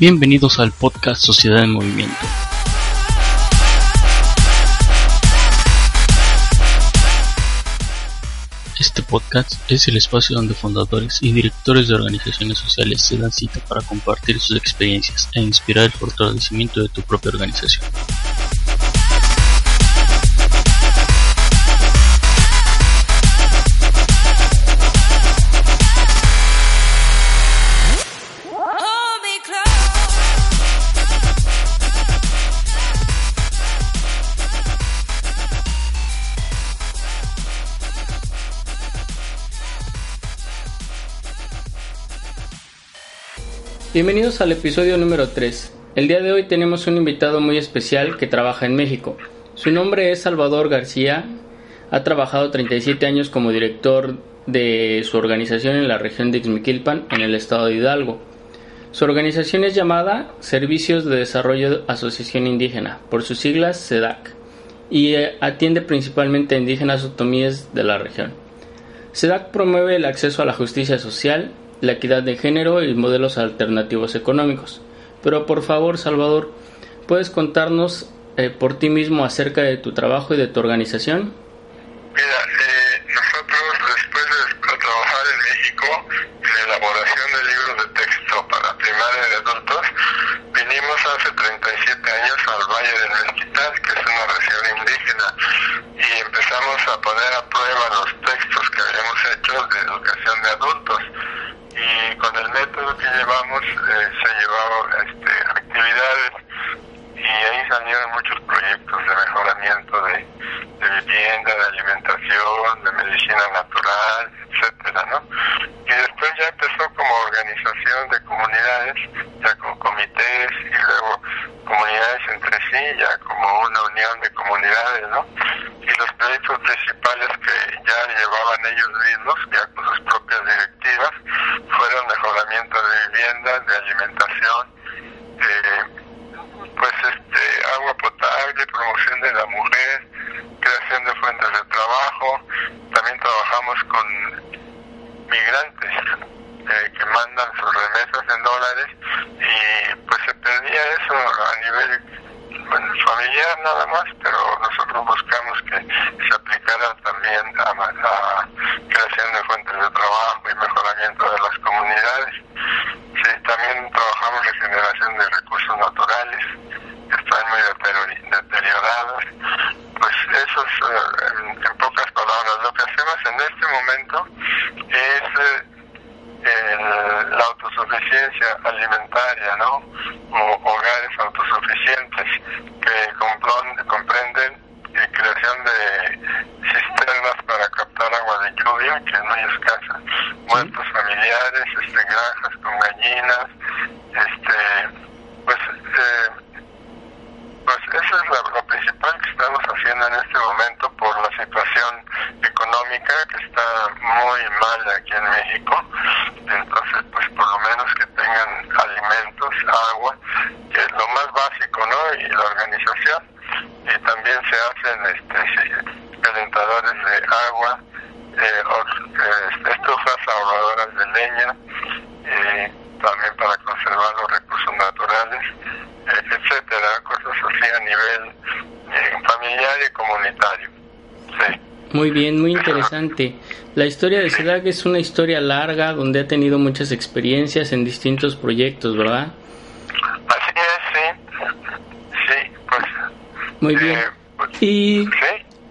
Bienvenidos al podcast Sociedad en Movimiento. Este podcast es el espacio donde fundadores y directores de organizaciones sociales se dan cita para compartir sus experiencias e inspirar el fortalecimiento de tu propia organización. Bienvenidos al episodio número 3. El día de hoy tenemos un invitado muy especial que trabaja en México. Su nombre es Salvador García. Ha trabajado 37 años como director de su organización en la región de Ixmiquilpan, en el estado de Hidalgo. Su organización es llamada Servicios de Desarrollo Asociación Indígena, por sus siglas SEDAC, y eh, atiende principalmente a indígenas otomíes de la región. SEDAC promueve el acceso a la justicia social, la equidad de género y modelos alternativos económicos. Pero por favor, Salvador, ¿puedes contarnos eh, por ti mismo acerca de tu trabajo y de tu organización? Mira, eh, nosotros después de trabajar en México en la elaboración de libros de texto para primaria y adultos, vinimos hace 37 años al Valle del Mezquital, que es una región indígena, y empezamos a poner a prueba los textos que habíamos hecho de educación de adultos y con el método que llevamos eh, se llevaron este, actividades y ahí salieron muchos proyectos de mejoramiento de, vivienda, de alimentación, de medicina natural, etcétera, ¿no? Y después ya empezó como organización de comunidades, ya con comités y luego comunidades entre sí, ya como una unión de comunidades, ¿no? Y los proyectos principales que ya llevaban ellos mismos, ya con sus propias directivas, fueron mejoramiento de vivienda, de alimentación, pues este agua potable, promoción de la mujer, creación de fuentes de trabajo. También trabajamos con migrantes eh, que mandan sus remesas en dólares y pues se perdía eso a nivel familiar nada más, pero nosotros buscamos que se aplicara también a, a creación de fuentes de trabajo y mejoramiento de las comunidades. Sí, también trabajamos en generación de recursos naturales, que están muy deteriorados. Pues eso es, eh, en, pocas palabras, lo que hacemos en este momento es eh, la autosuficiencia alimentaria, ¿no? O hogares autosuficientes que comprenden la eh, creación de cisternas para captar agua de lluvia, que es escasa, muertos familiares, este, granjas con gallinas, este, pues, eh, pues eso es lo, principal que estamos haciendo en este momento por la situación económica que está muy mal aquí en México. Entonces, pues por lo menos que tengan alimentos, agua, que es lo más básico, ¿no? Y la organización. Y también se hacen este, calentadores de agua, eh, eh, estufas ahorradoras de leña, eh, también para conservar los recursos naturales, etcétera, cosas así a nivel familiar y comunitario. Sí. Muy bien, muy interesante. La historia de SEDAC es una historia larga donde ha tenido muchas experiencias en distintos proyectos, ¿verdad? Así es, sí. Sí, pues. Muy bien. Pues, y,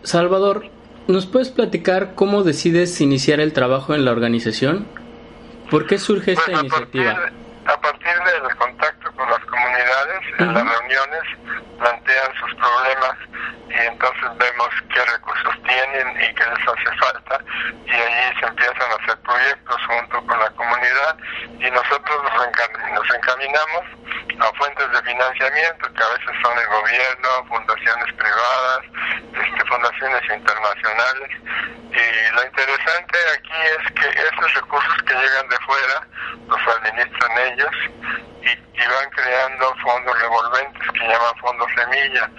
Salvador, ¿nos puedes platicar cómo decides iniciar el trabajo en la organización? ¿Por qué surge esta pues, a iniciativa? Partir, a partir del contacto con las comunidades, en las reuniones plantean sus problemas y entonces vemos qué recursos tienen y qué les hace falta y allí se empiezan a hacer proyectos junto con la comunidad y nosotros nos, encaminamos a fuentes de financiamiento que a veces son el gobierno, fundaciones privadas, este, fundaciones internacionales y lo interesante aquí es que esos recursos que llegan de fuera los administran ellos y, y van creando fondos revolventes que llaman fondos semilla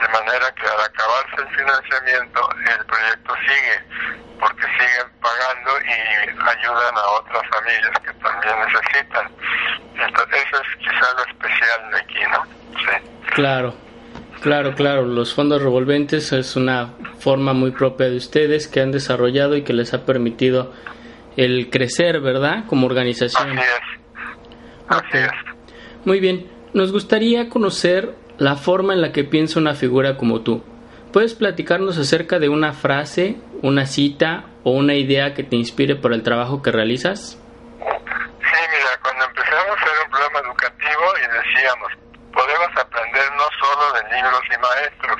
de manera que al acabarse el financiamiento el proyecto sigue porque siguen pagando y ayudan a otras familias que también necesitan. Entonces eso es quizás lo especial de aquí, ¿no? Sí. Claro, claro, claro. Los fondos revolventes es una forma muy propia de ustedes que han desarrollado y que les ha permitido el crecer, ¿verdad? Como organización. Así es. Así es. Muy bien. Nos gustaría conocer la forma en la que piensa una figura como tú. ¿Puedes platicarnos acerca de una frase, una cita o una idea que te inspire por el trabajo que realizas? Sí, mira, cuando empezamos era un programa educativo y decíamos, podemos aprender no solo de libros y maestros,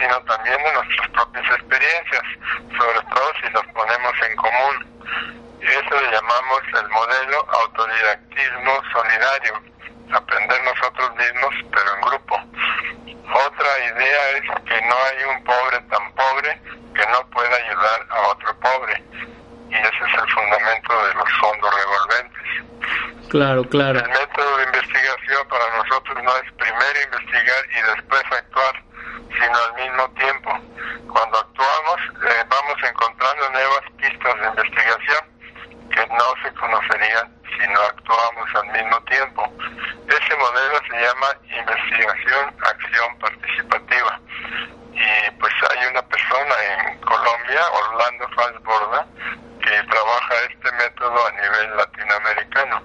sino también de nuestras propias experiencias, sobre todo si los ponemos en común. Y eso le llamamos el modelo autodidactismo solidario, aprender nosotros mismos, pero en grupo. Otra idea es que no hay un pobre tan pobre que no pueda ayudar a otro pobre. Y ese es el fundamento de los fondos revolventes. Claro, claro. El método de investigación para nosotros no es primero investigar y después actuar, sino al mismo tiempo. Cuando actuamos, eh, vamos encontrando nuevas pistas de investigación que no se conocerían si no actuamos al mismo tiempo. Llama investigación, acción participativa. Y pues hay una persona en Colombia, Orlando Falsborda, que trabaja este método a nivel latinoamericano.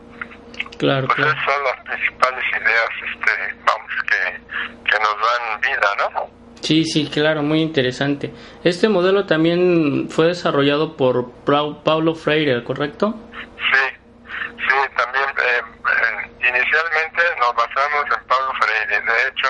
Claro, Pues claro. esas son las principales ideas, este, vamos, que, que nos dan vida, ¿no? Sí, sí, claro, muy interesante. Este modelo también fue desarrollado por Pau- Paulo Freire, ¿correcto? Sí, sí, también eh, eh, inicialmente nos basamos en Pablo Freire. De hecho,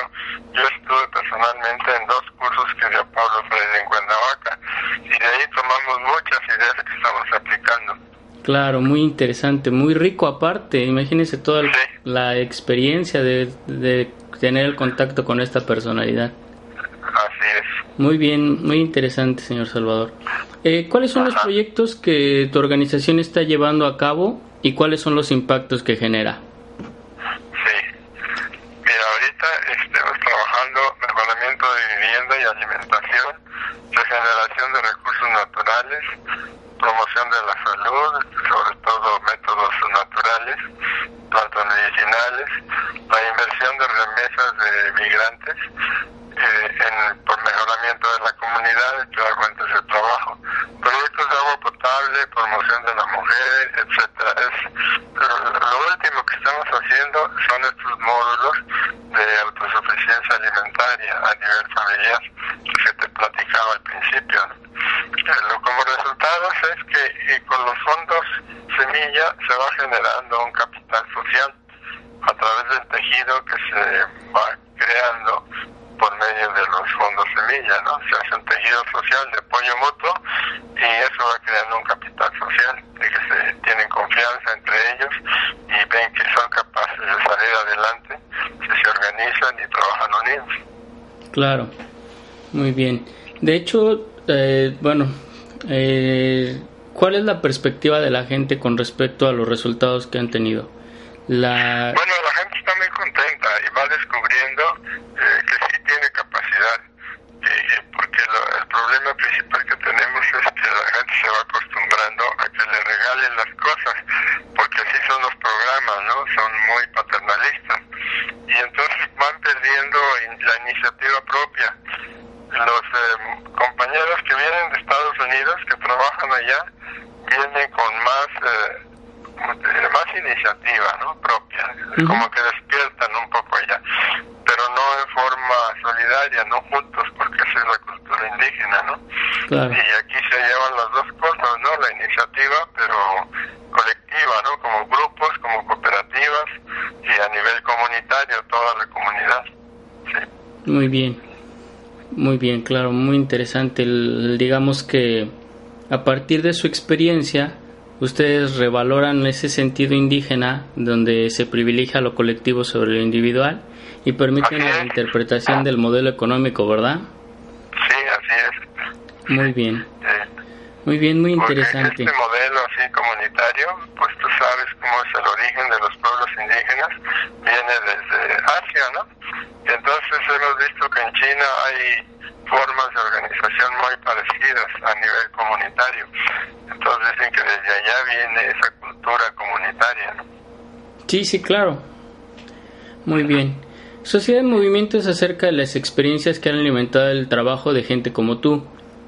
yo estuve personalmente en dos cursos que dio Pablo Freire en Cuernavaca y de ahí tomamos muchas ideas que estamos aplicando. Claro, muy interesante, muy rico aparte. Imagínese toda el- Sí. la experiencia de, de tener el contacto con esta personalidad. Así es. Muy bien, muy interesante, señor Salvador. Eh, ¿Cuáles son los proyectos que tu organización está llevando a cabo y cuáles son los impactos que genera? Sí. Mira, ahorita estamos trabajando mejoramiento de vivienda y alimentación, regeneración de recursos naturales, promoción de la salud, sobre todo métodos naturales, plantas medicinales, la inversión de remesas de migrantes, eh, en, por mejoramiento de la comunidad, crear fuentes de trabajo, proyectos de agua potable, promoción de la mujer, etcétera. Es lo, lo último que estamos haciendo son estos módulos de autosuficiencia alimentaria a nivel familiar que te platicaba al principio. ¿no? Eh, como resultados es que eh, con los fondos semilla se va generando un capital social a través del tejido que se va creando por medio de los fondos semilla, ¿no? Se hace un tejido social de apoyo mutuo y eso va creando un capital social, de que se tienen confianza entre ellos y ven que son capaces de salir adelante, que se organizan y trabajan unidos. Claro, muy bien. De hecho, eh, bueno, eh, ¿cuál es la perspectiva de la gente con respecto a los resultados que han tenido? La... Bueno, la gente está muy contenta y va descubriendo eh, que sí tiene capacidad, porque lo- el problema principal que tenemos es que la gente se va acostumbrando a que le regalen las cosas, porque así son los programas, ¿no? Son muy paternalistas. Y entonces van perdiendo la iniciativa propia. Los eh, compañeros que vienen de Estados Unidos, que trabajan allá, vienen con más... Eh, más iniciativa ¿no? propia, como que despiertan un poco allá, pero no en forma solidaria, no juntos, porque esa es la cultura indígena, ¿no? Claro, Y aquí se llevan las dos cosas, ¿no? La iniciativa, pero colectiva, ¿no? Como cooperativas y a nivel comunitario, toda la comunidad. Sí. Muy bien. Muy bien, claro, muy interesante. digamos que a partir de su experiencia, ustedes revaloran ese sentido indígena donde se privilegia lo colectivo sobre lo individual y permiten la interpretación del modelo económico, ¿verdad? Sí, así es. Muy bien. Muy bien, muy interesante. este modelo así comunitario, pues tú sabes cómo es el origen de los pueblos indígenas, viene desde Asia, ¿no? Entonces hemos visto que en China hay formas de organización muy parecidas a nivel comunitario. Entonces dicen que desde allá viene esa cultura comunitaria. ¿no? Sí, sí, claro. Muy bien. Sociedad en Movimiento es acerca de las experiencias que han alimentado el trabajo de gente como tú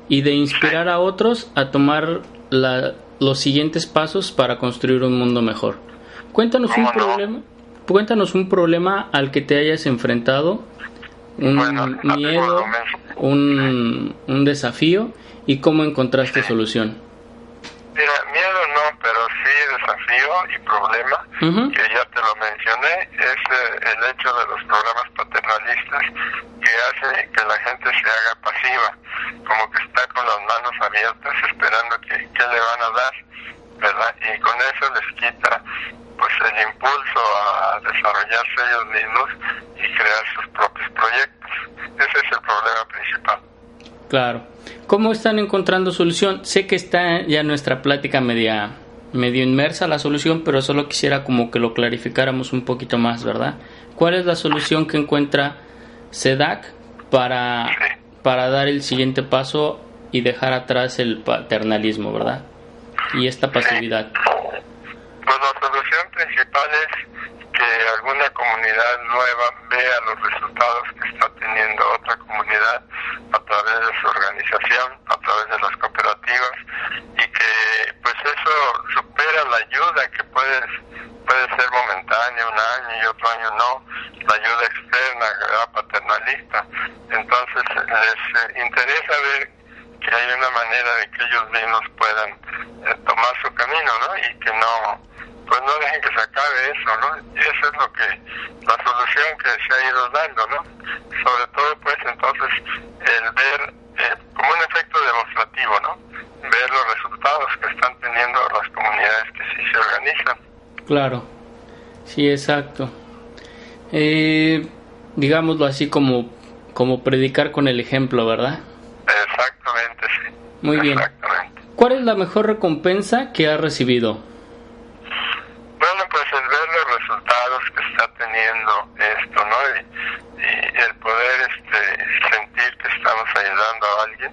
y de inspirar a otros a tomar la, los siguientes pasos para construir un mundo mejor. Cuéntanos un problema, cuéntanos un problema al que te hayas enfrentado, un miedo, un, un desafío y cómo encontraste solución. Mira, miedo no, pero sí desafío y problema, que ya te lo mencioné, es eh, el hecho de los programas paternalistas que hace que la gente se haga pasiva, como que está con las manos abiertas esperando que, que le van a dar, ¿verdad? Y con eso les quita pues el impulso a desarrollarse ellos mismos y crear sus propios proyectos. Ese es el problema principal. Claro. ¿Cómo están encontrando solución? Sé que está ya nuestra plática media medio inmersa la solución, pero solo quisiera como que lo clarificáramos un poquito más, ¿verdad? ¿Cuál es la solución que encuentra SEDAC para, para dar el siguiente paso y dejar atrás el paternalismo, ¿verdad? Y esta pasividad. Que alguna comunidad nueva vea los resultados que está teniendo otra comunidad a través de su organización, a través de las cooperativas y que pues eso supera la ayuda que puede, puede ser momentánea, un año y otro año no, la ayuda externa, la paternalista. Entonces les eh, interesa ver que hay una manera de que ellos mismos puedan eh, tomar su camino, ¿no? Y que no pues no dejen que se acabe eso, ¿no? Y eso es lo que, la solución que se ha ido dando, ¿no? Sobre todo, pues entonces, el ver eh, como un efecto demostrativo, ¿no? Ver los resultados que están teniendo las comunidades que sí se organizan. Claro, sí, exacto. Eh, digámoslo así como, como predicar con el ejemplo, ¿verdad? Exactamente, sí. Muy bien. ¿Cuál es la mejor recompensa que ha recibido? esto, ¿no? Y, el poder este, sentir que estamos ayudando a alguien.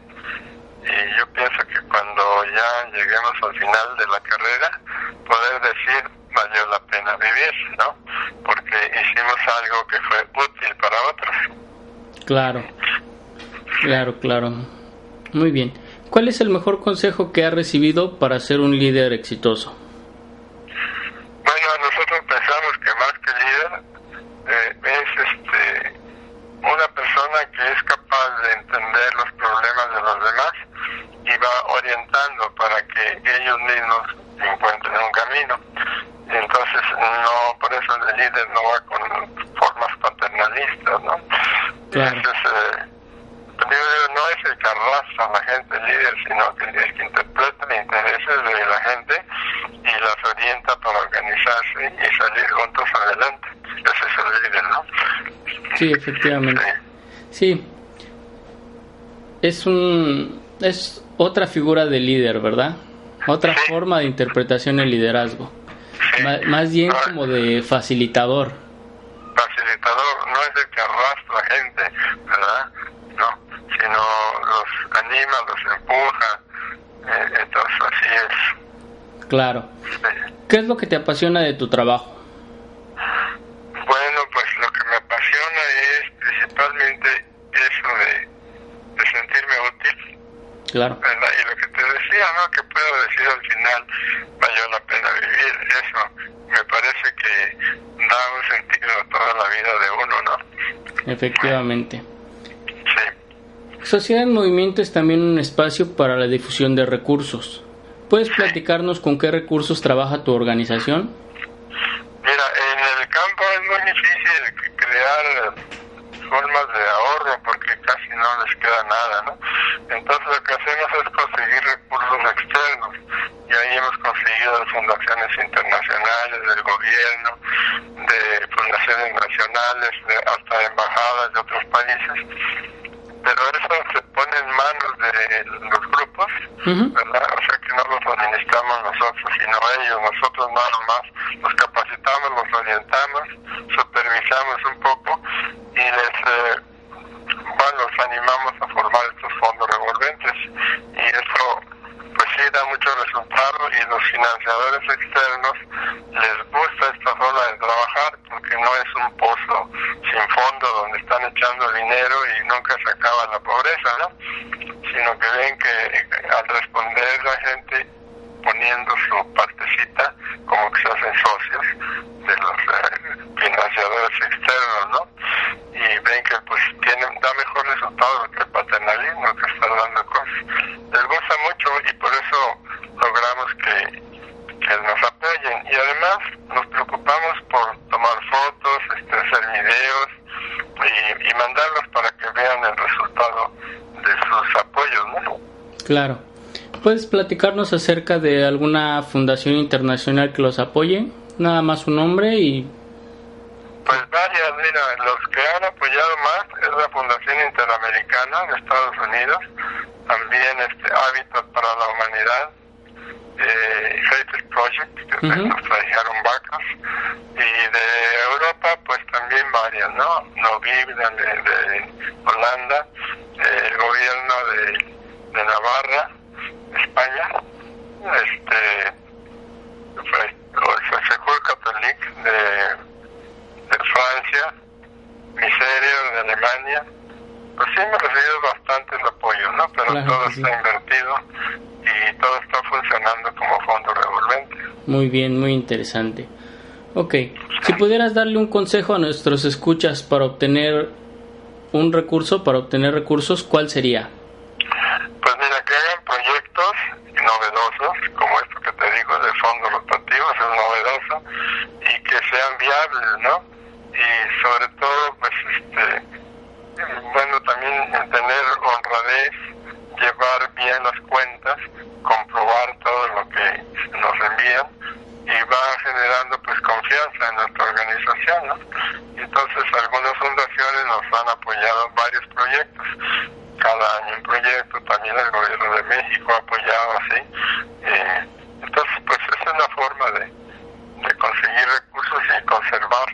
Y yo pienso que cuando ya lleguemos al final de la carrera, poder decir valió la pena vivir, ¿no? Porque hicimos algo que fue útil para otros. Claro, claro, claro. Muy bien. ¿Cuál es el mejor consejo que ha recibido para ser un líder exitoso? Sí, efectivamente. Sí. Es un es otra figura de líder, ¿verdad? Otra forma de interpretación del liderazgo. Más bien como de. Facilitador, no es el que arrastra gente, ¿verdad? No, sino los anima, los empuja. Eh, entonces así es. Claro. ¿Qué es lo que te apasiona de tu trabajo? Claro. Y lo que te decía, ¿no? Que puedo decir al final, valió la pena vivir. Eso me parece que da un sentido a toda la vida de uno, ¿no? Efectivamente. Sí. Sociedad en Movimiento es también un espacio para la difusión de recursos. ¿Puedes platicarnos con qué recursos trabaja tu organización? Mira, en el campo es muy difícil crear formas de ahorro porque casi no les queda nada, ¿no? Entonces lo que hacemos es conseguir recursos externos y ahí hemos conseguido fundaciones internacionales, del gobierno, de fundaciones nacionales, de, hasta embajadas de otros países, pero eso se pone en manos de los grupos, ¿verdad? O sea que no los administramos nosotros, sino ellos, nosotros nada más los capacitamos, los orientamos, supervisamos un poco y les, eh, bueno, los animamos a formar estos fondos revolventes y eso pues sí da mucho resultado y los financiadores externos les gusta esta forma de trabajar porque no es un pozo sin fondo donde están echando dinero y nunca se acaba la pobreza, ¿no? Sino que ven que gente poniendo su partecita como que se hacen socios de los eh, financiadores externos, ¿no? Y ven que pues tienen, da mejor resultado que el paternalismo que está dando cosas. Les gusta mucho y por eso logramos que, que nos apoyen. Y además nos preocupamos por tomar fotos, este, hacer videos y, y mandarlos para que vean el resultado de sus apoyos, ¿no? Claro. ¿Puedes platicarnos acerca de alguna fundación internacional que los apoye? Nada más su nombre y... Pues varias, mira, los que han apoyado más es la Fundación Interamericana de Estados Unidos, también este Hábitat para la Humanidad, eh, Heritage Project, que nos trajeron vacas, y de Europa pues también varias, ¿no? Noviv de, de Holanda, eh, el gobierno de, de Navarra, España, este, el Secours Catholique de, de Francia, Miserio de Alemania, pues sí hemos recibido bastante el apoyo, ¿no? Pero Claro todo sí. está invertido y todo está funcionando como fondo revolvente. Muy bien, muy interesante. Ok, si pudieras darle un consejo a nuestros escuchas para obtener un recurso, para obtener recursos, ¿cuál sería? Pues mira, que hagan proyectos novedosos, como esto que te digo de fondos rotativos, es novedoso, y que sean viables, ¿no? Y sobre todo, pues, este, bueno, también tener honradez, llevar bien las cuentas, comprobar todo lo que nos envían y va generando pues confianza en nuestra organización, ¿no? Entonces algunas fundaciones nos han apoyado en varios proyectos, cada año un proyecto, también el gobierno de México ha apoyado así. Eh, entonces pues es una forma de, de conseguir recursos y conservar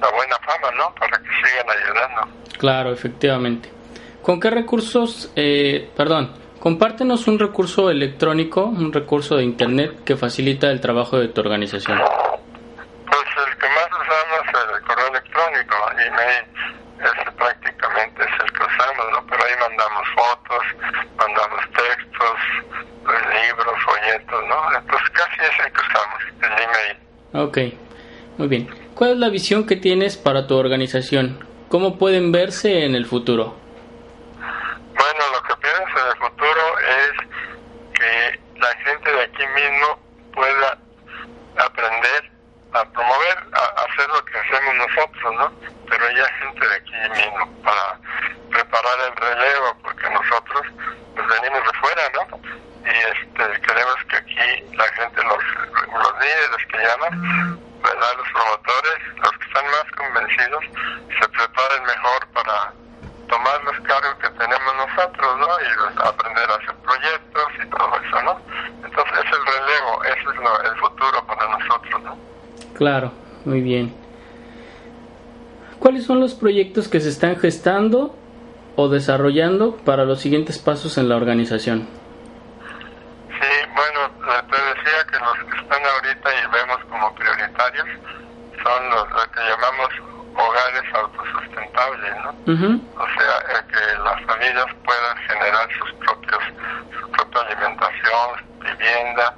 la buena fama, ¿no? Para que sigan ayudando. Claro, efectivamente. ¿Con qué recursos, eh, perdón, compártenos un recurso electrónico, un recurso de Internet que facilita el trabajo de tu organización? Pues el que más usamos es el correo electrónico, email, ese prácticamente es el que usamos, ¿no? Pero ahí mandamos fotos, mandamos textos, pues, libros, folletos, ¿no? Entonces casi es el que usamos, el email. Ok, muy bien. ¿Cuál es la visión que tienes para tu organización? ¿Cómo pueden verse en el futuro? Bueno, lo que pienso en el futuro es que la gente de aquí mismo pueda aprender a promover, a hacer lo que hacemos nosotros, ¿no? Pero ya gente de aquí mismo para preparar el relevo, porque nosotros pues venimos de fuera, ¿no? Y este queremos que aquí la gente, los, los líderes que llaman, ¿verdad? Los promotores, los que están más convencidos, se preparen mejor para tomar los cargos que tenemos nosotros, ¿no? Y pues, aprender a hacer proyectos y todo eso, ¿no? Entonces es el relevo, ese es lo- el futuro para nosotros, ¿no? Claro, muy bien. ¿Cuáles son los proyectos que se están gestando o desarrollando para los siguientes pasos en la organización? Sí, bueno, eh, te decía que los que están ahorita y vemos como prioritarios son los, lo que llamamos hogares O sea, el que las familias puedan generar sus propios, su propia alimentación, vivienda,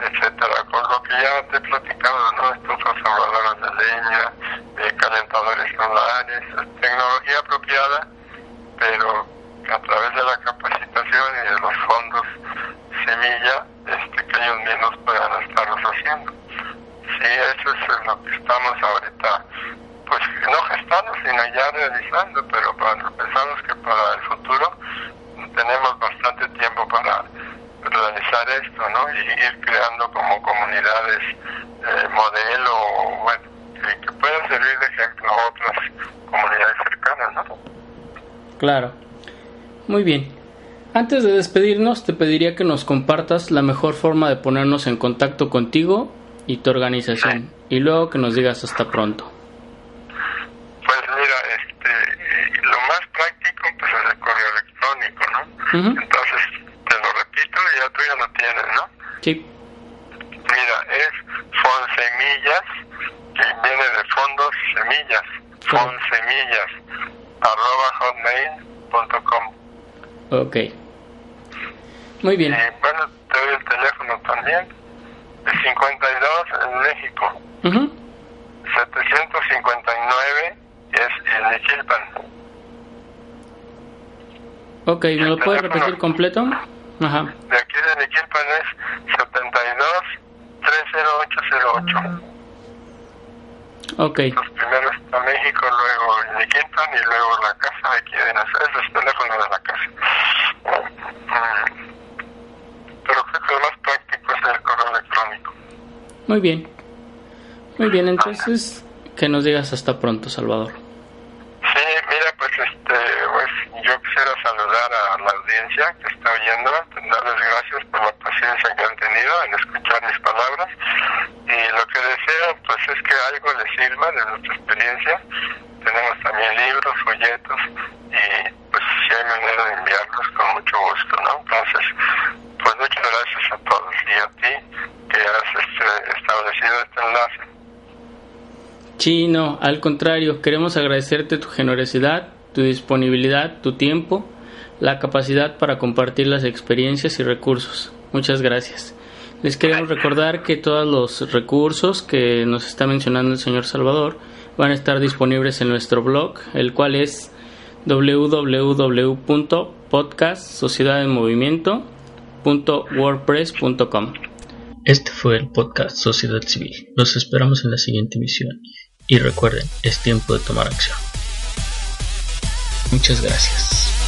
etcétera. Con lo que ya te he platicado, ¿no? Estufas ahorradoras de leña, eh, calentadores solares, tecnología apropiada, pero a través de la capacitación y de los fondos semilla, este, que ellos mismos puedan estarlos haciendo. Sí, eso es lo que estamos ahorita, pues no estamos, sino ya realizando, pero para, pensamos que para el futuro tenemos bastante tiempo para realizar esto, ¿no? Y ir creando como comunidades eh, modelo, bueno, que, que puedan servir de ejemplo a otras comunidades cercanas, ¿no? Claro. Muy bien. Antes de despedirnos, te pediría que nos compartas la mejor forma de ponernos en contacto contigo y tu organización, y luego que nos digas hasta pronto. Pues mira, este, lo más práctico pues es el correo electrónico, ¿no? Entonces, te lo repito y ya tú ya lo tienes, ¿no? Sí. Mira, es fonsemillas, que viene de fondos semillas, fonsemillas, arroba hotmail.com. Ok. Muy bien. Y bueno, te doy el teléfono también, el 52 en México, Ujú. 759 es en Nichilpan. Ok, ¿me lo puedes repetir completo? Ajá. De aquí de Niquilpan es 72 30808. Ok. Los primeros a México, luego Niquilpan y luego la casa de aquí de Nazaret, es el teléfono de la casa. Mm. Pero creo que lo más práctico es el correo electrónico. Muy bien. Muy bien, entonces que nos digas hasta pronto, Salvador. Sí, mira, pues este, pues yo quisiera saludar a la audiencia que está oyendo, darles gracias por la paciencia que han tenido en escuchar mis palabras y lo que deseo pues es que algo les sirva de nuestra experiencia. Tenemos también libros, folletos y pues si hay manera de enviarlos con mucho gusto, ¿no? Entonces, pues muchas gracias a todos y a ti que has este, establecido este enlace. Sí, no, al contrario, queremos agradecerte tu generosidad, tu disponibilidad, tu tiempo, la capacidad para compartir las experiencias y recursos. Muchas gracias. Les queremos recordar que todos los recursos que nos está mencionando el señor Salvador van a estar disponibles en nuestro blog, el cual es www.podcastsociedadенmovimiento.wordpress.com. Este fue el podcast Sociedad Civil. Los esperamos en la siguiente emisión. Y recuerden, es tiempo de tomar acción. Muchas gracias.